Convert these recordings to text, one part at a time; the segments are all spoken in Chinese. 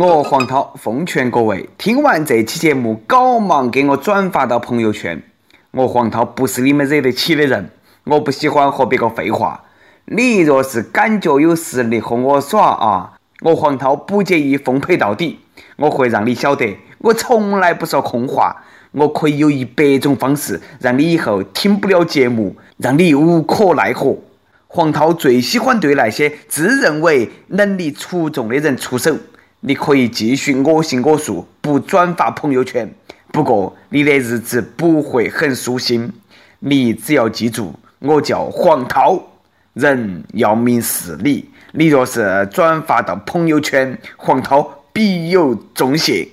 我黄涛奉劝各位，听完这期节目，搞忙给我转发到朋友圈。我黄涛不是你们惹得起的人，我不喜欢和别个废话。你若是感觉有实力和我耍啊，我黄涛不介意奉陪到底。我会让你晓得，我从来不说空话。我可以有一百种方式让你以后听不了节目，让你无可奈何。黄涛最喜欢对那些自认为能力出众的人出手。你可以继续我行我素，不转发朋友圈。不过你的日子不会很舒心。你只要记住，我叫黄涛。人要明事理，你若是转发到朋友圈，黄涛必有重谢。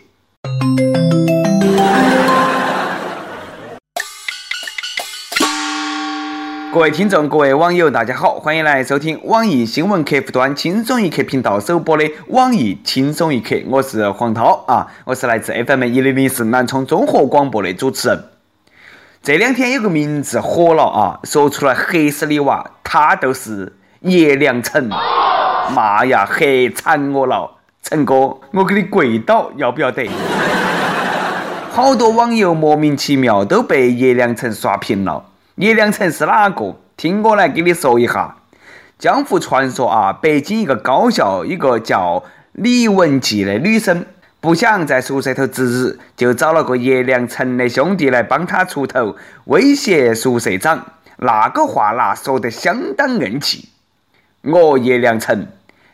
各位听众，各位网友，大家好，欢迎来收听网易新闻客户端轻松一刻频道首播的网易轻松一刻，我是黄涛啊，我是来自 FM 一零零四南充综合广播的主持人。这两天有个名字火了啊，说出来黑死你娃，他就是叶良辰。妈呀，黑惨我了，陈哥，我给你跪倒，要不要得？好多网友莫名其妙都被叶良辰刷屏了。叶良辰是哪个？听我来给你说一下。江湖传说啊，北京一个高校，一个叫李文季的女生。不想在宿舍头值日，就找了个叶良辰的兄弟来帮他出头，威胁宿舍长。那个话那说得相当硬气。我叶良辰，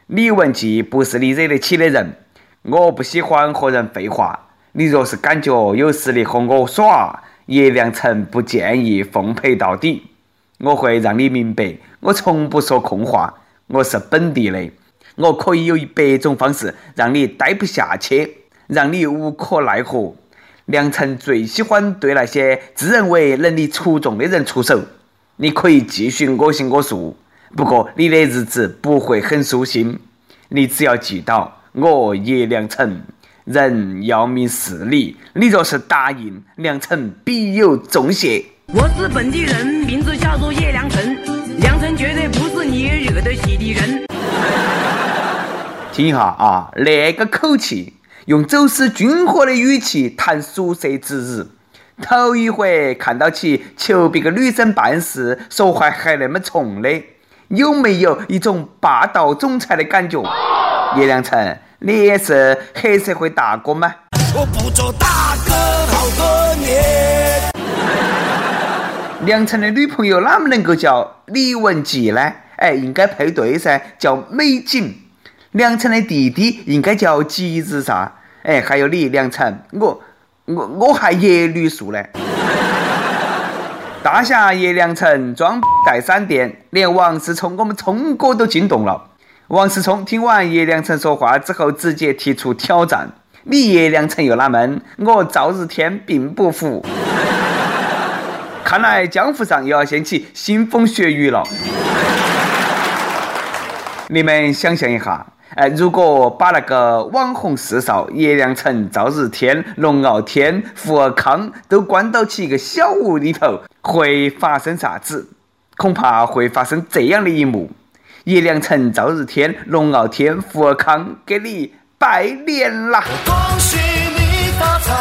李文季不是你惹得起的人。我不喜欢和人废话。你若是感觉有实力和我耍，叶良辰不建议奉陪到底。我会让你明白，我从不说空话。我是本地的，我可以有一百种方式让你待不下去。让你无可奈何。良辰最喜欢对那些自认为能力出众的人出手。你可以继续我行我素，不过你的日子不会很舒心。你只要记到，我叶良辰，人要明事理。你若是答应，良辰必有重谢。我是本地人，名字叫做叶良辰。良辰绝对不是你惹得起的人。听一下啊，那个口气。用走私军火的语气谈宿舍之日，头一回看到起求别个女生办事说话还那么冲的，有没有一种霸道总裁的感觉？叶良辰，你也是黑社会大哥吗？我不做大哥好多年。梁辰的女朋友哪么能够叫李文吉呢？哎，应该配对噻，叫美景。梁辰的弟弟应该叫吉日啥，哎，还有你梁辰，我我我还叶绿素呢。大侠叶良辰装带闪电，连王思聪我们聪哥都惊动了。王思聪听完叶良辰说话之后，直接提出挑战：你叶良辰又哪门？我赵日天并不服。看来江湖上又要掀起腥风血雨了。你们想象一下。哎，如果把那个网红四少叶良辰、赵日天、龙傲天、胡尔康都关到起一个小屋里头，会发生啥子？恐怕会发生这样的一幕：叶良辰、赵日天、龙傲天、福尔康给你拜年啦！恭喜你发财！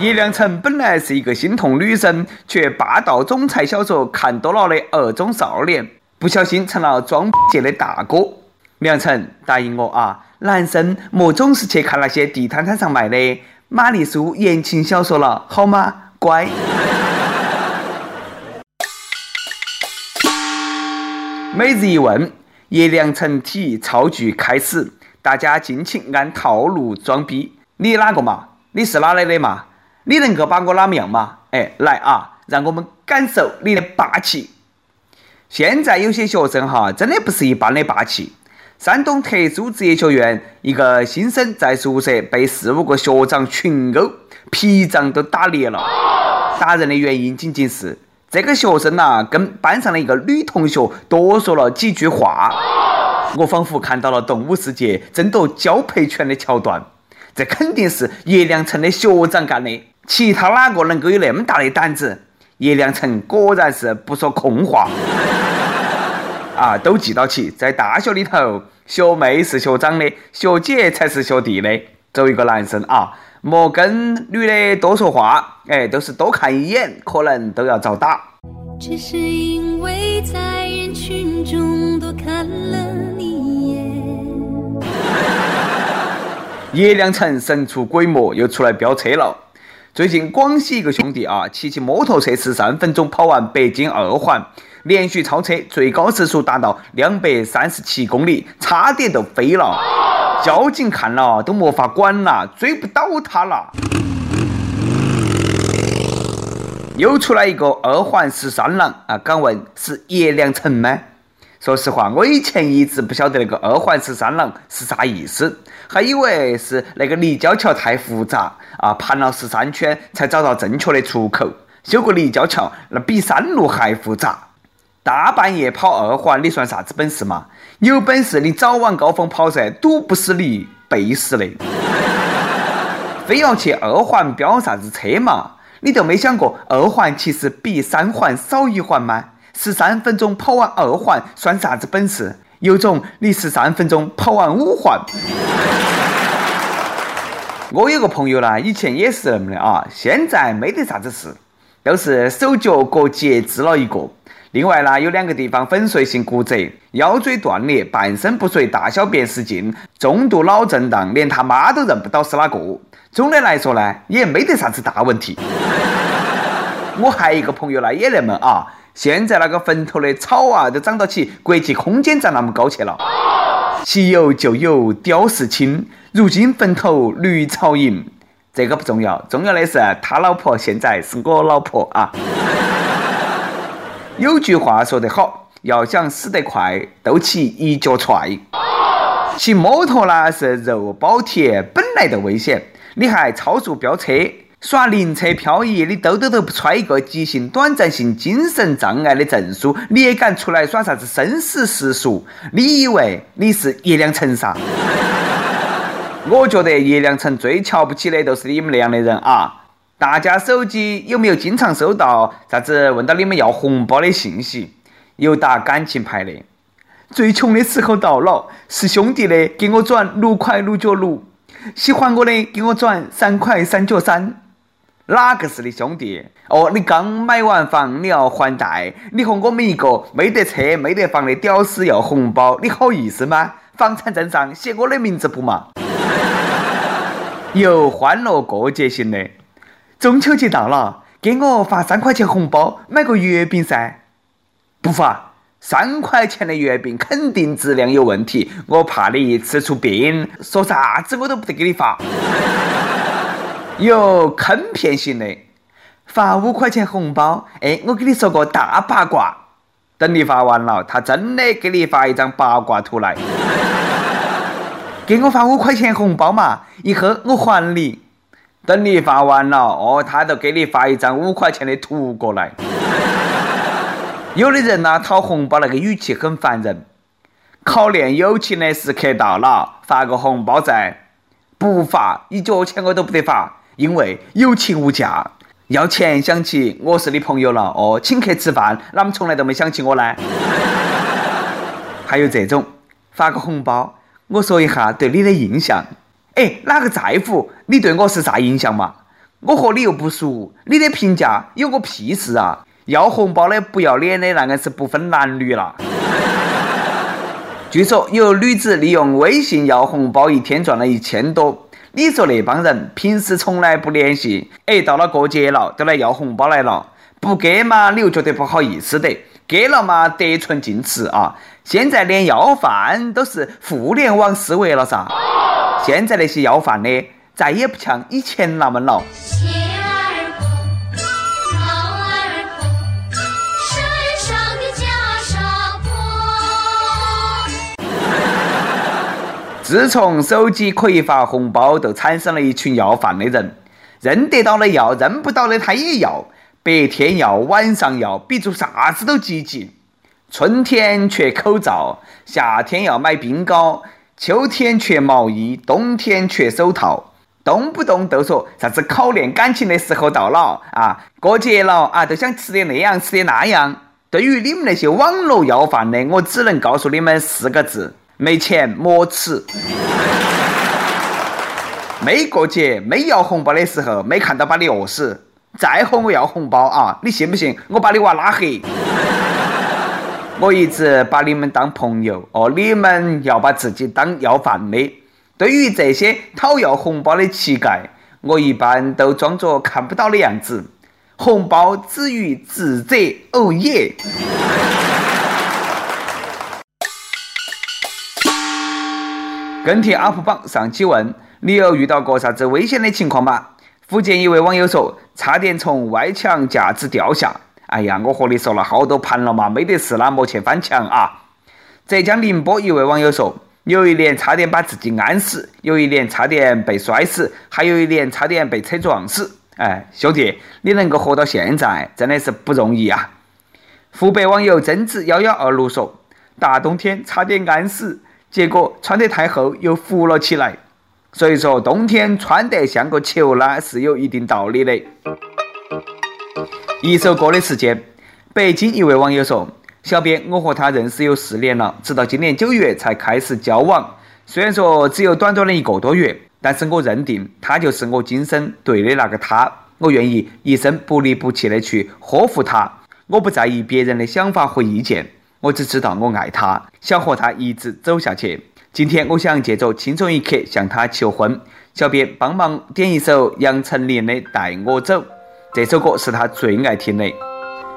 叶良辰本来是一个心痛女生却霸道总裁小说看多了的二中少年，不小心成了装逼界的大哥。良辰，答应我啊，男生莫总是去看那些地摊摊上卖的玛丽苏言情小说了，好吗？乖。每日一问，叶良辰题造句开始，大家尽情按套路装逼。你哪个嘛？你是哪来的嘛？你能够把我哪么样嘛？哎，来啊，让我们感受你的霸气。现在有些学生哈，真的不是一般的霸气。山东特殊职业学院一个新生在宿舍被四五个学长群殴，脾脏都打裂了。打人的原因仅仅是这个学生呐，跟班上的一个女同学多说了几句话。我仿佛看到了动物世界争夺交配权的桥段。这肯定是叶良辰的学长干的。其他哪个能够有那么大的胆子？叶良辰果然是不说空话。啊，都记到起。在大学里头，学妹是学长的，学姐才是学弟的。作为一个男生啊，莫跟女的多说话，哎，都是多看一眼，可能都要遭打。只是因为在人群中多看了你一眼。叶良辰神出鬼没，又出来飙车了。最近广西一个兄弟啊，骑骑摩托车十三分钟跑完北京二环，连续超车，最高时速达到两百三十七公里，差点都飞了。交警看了都没法管了，追不到他了。又出来一个二环十三郎啊！敢问是叶良辰吗？说实话，我以前一直不晓得那个二环十三郎是啥意思。还以为是那个立交桥太复杂啊，盘了十三圈才找到正确的出口。修个立交桥，那比山路还复杂。大半夜跑二环，你算啥子本事嘛？有本事你早晚高峰跑噻，堵不死你，背死的。非要去二环飙啥子车嘛？你都没想过二环其实比三环少一环吗？十三分钟跑完二环算啥子本事？有种你十三分钟跑完五环。我有个朋友呢，以前也是那么的啊，现在没得啥子事，都是手脚各截肢了一个。另外呢，有两个地方粉碎性骨折，腰椎断裂，半身不遂，大小便失禁，重度脑震荡，连他妈都认不到是哪个。总的来说呢，也没得啥子大问题。我还有一个朋友呢，也那么啊，现在那个坟头的草啊，都长到起国际空间站那么高去了。其有旧有，雕饰青。如今坟头绿草营，这个不重要，重要的是他老婆现在是我老婆啊。有句话说得好，要想死得快，都骑一脚踹。骑摩托呢是肉包铁，本来就危险，你还超速飙车，耍灵车漂移，你兜兜都不揣一个急性短暂性精神障碍的证书，你也敢出来耍啥子生死时速？你以为你是叶良辰啥？我觉得叶良辰最瞧不起的都是你们那样的人啊！大家手机有没有经常收到啥子问到你们要红包的信息？有打感情牌的，最穷的时候到了，是兄弟的给我转六块六角六，喜欢我的给我转三块三角三。哪个是你兄弟？哦，你刚买完房，你要还贷，你和我们一个没得车没得房的屌丝要红包，你好意思吗？房产证上写我的名字不嘛？有欢乐过节型的，中秋节到了，给我发三块钱红包，买个月饼噻。不发，三块钱的月饼肯定质量有问题，我怕你吃出病，说啥子我都不得给你发。有坑骗型的，发五块钱红包，哎，我给你说个大八卦，等你发完了，他真的给你发一张八卦图来。给我发五块钱红包嘛，一会我还你。等你发完了，哦，他就给你发一张五块钱的图过来。有的人呢，讨红包那个语气很烦人。考验友情的时刻到了，发个红包噻。不发一角钱我都不得发，因为友情无价。要钱想起我是你朋友了，哦，请客吃饭，啷么从来都没想起我呢？还有这种，发个红包。我说一下对你的印象，哎，哪个在乎你对我是啥印象嘛？我和你又不熟，你的评价有个屁事啊！要红包的不要脸的那个是不分男女了。据说有女子利用微信要红包，一天赚了一千多。你说那帮人平时从来不联系，哎，到了过节了都来要红包来了，不给嘛你又觉得不好意思的。给了嘛，得寸进尺啊！现在连要饭都是互联网思维了噻。现在那些要饭的，再也不像以前那么了。自从手机可以发红包，就产生了一群要饭的人，认得到的要，认不到的他也要。白天要，晚上要，比做啥子都积极。春天缺口罩，夏天要买冰糕，秋天缺毛衣，冬天缺手套，动不动都说啥子考验感情的时候到了啊！过节了啊，都想吃点那样，吃点那样。对于你们那些网络要饭的，我只能告诉你们四个字：没钱莫吃。没过节、没要红包的时候，没看到把你饿死。再和我要红包啊！你信不信？我把你娃拉黑。我一直把你们当朋友哦，你们要把自己当要饭的。对于这些讨要红包的乞丐，我一般都装作看不到的样子。红包止于智者，哦耶！跟帖 UP 榜上期问：你有遇到过啥子危险的情况吗？福建一位网友说：“差点从外墙架子掉下。”哎呀，我和你说了好多盘了嘛，没得事啦，莫去翻墙啊！浙江宁波一位网友说：“有一年差点把自己安死，有一年差点被摔死，还有一年差点被车撞死。”哎，兄弟，你能够活到现在，真的是不容易啊！湖北网友贞子幺幺二六说：“大冬天差点安死，结果穿得太厚又浮了起来。所以说，冬天穿得像个球呢，是有一定道理的。”一首歌的时间，北京一位网友说：“小编，我和他认识有四年了，直到今年九月才开始交往。虽然说只有短短的一个多月。”但是我认定他就是我今生对的那个他，我愿意一生不离不弃的去呵护他。我不在意别人的想法和意见，我只知道我爱他，想和他一直走下去。今天我想借着轻松一刻向他求婚，小编帮忙点一首杨丞琳的《带我走》，这首歌是他最爱听的。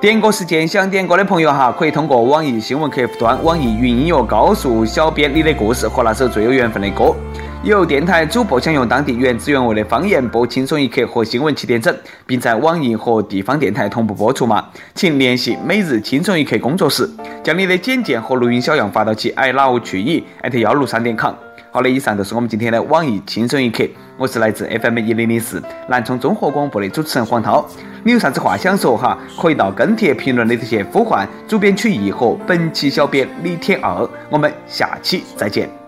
点歌时间，想点歌的朋友哈，可以通过网易新闻客户端、网易云音乐告诉小编你的故事和那首最有缘分的歌。有电台主播想用当地原汁原味的方言播《轻松一刻》和新闻七点整，并在网易和地方电台同步播出吗？请联系每日轻松一刻工作室，将你的简介和录音小样发到其 i love 去以艾特幺六三点 com。好的，以上就是我们今天的网易轻松一刻，我是来自 FM 一零零四南充综合广播的主持人黄涛。你有啥子话想说哈？可以到跟帖评论里头去呼唤主编曲艺和本期小编李天二。我们下期再见。